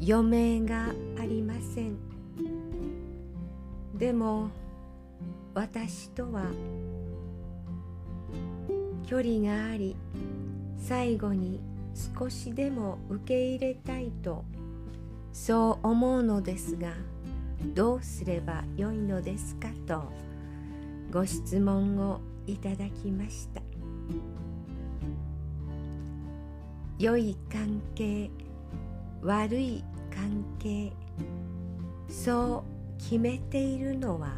余命がありません。でも私とは距離があり最後に少しでも受け入れたいとそう思うのですがどうすればよいのですかとご質問をいただきました。良い関係悪い関係そう決めているのは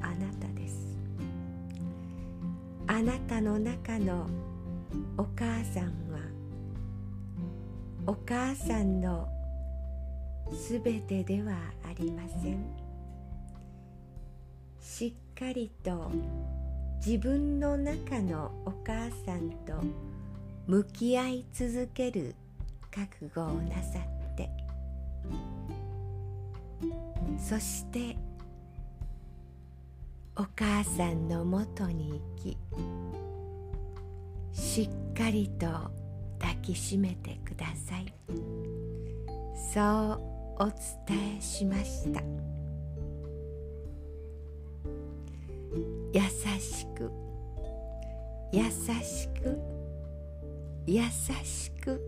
あなたです。あなたの中のお母さんはお母さんのすべてではありません。しっかりと自分の中のお母さんと向き合い続ける覚悟をなさってそしてお母さんのもとに行きしっかりと抱きしめてください。そうお伝えしました。優しく優しく優しく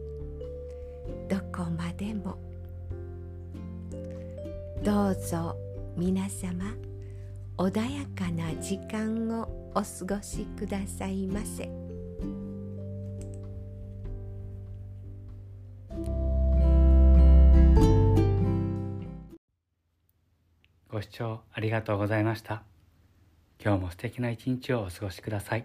どこまでもどうぞ皆様穏やかな時間をお過ごしくださいませ。ご視聴ありがとうございました今日も素敵な一日をお過ごしください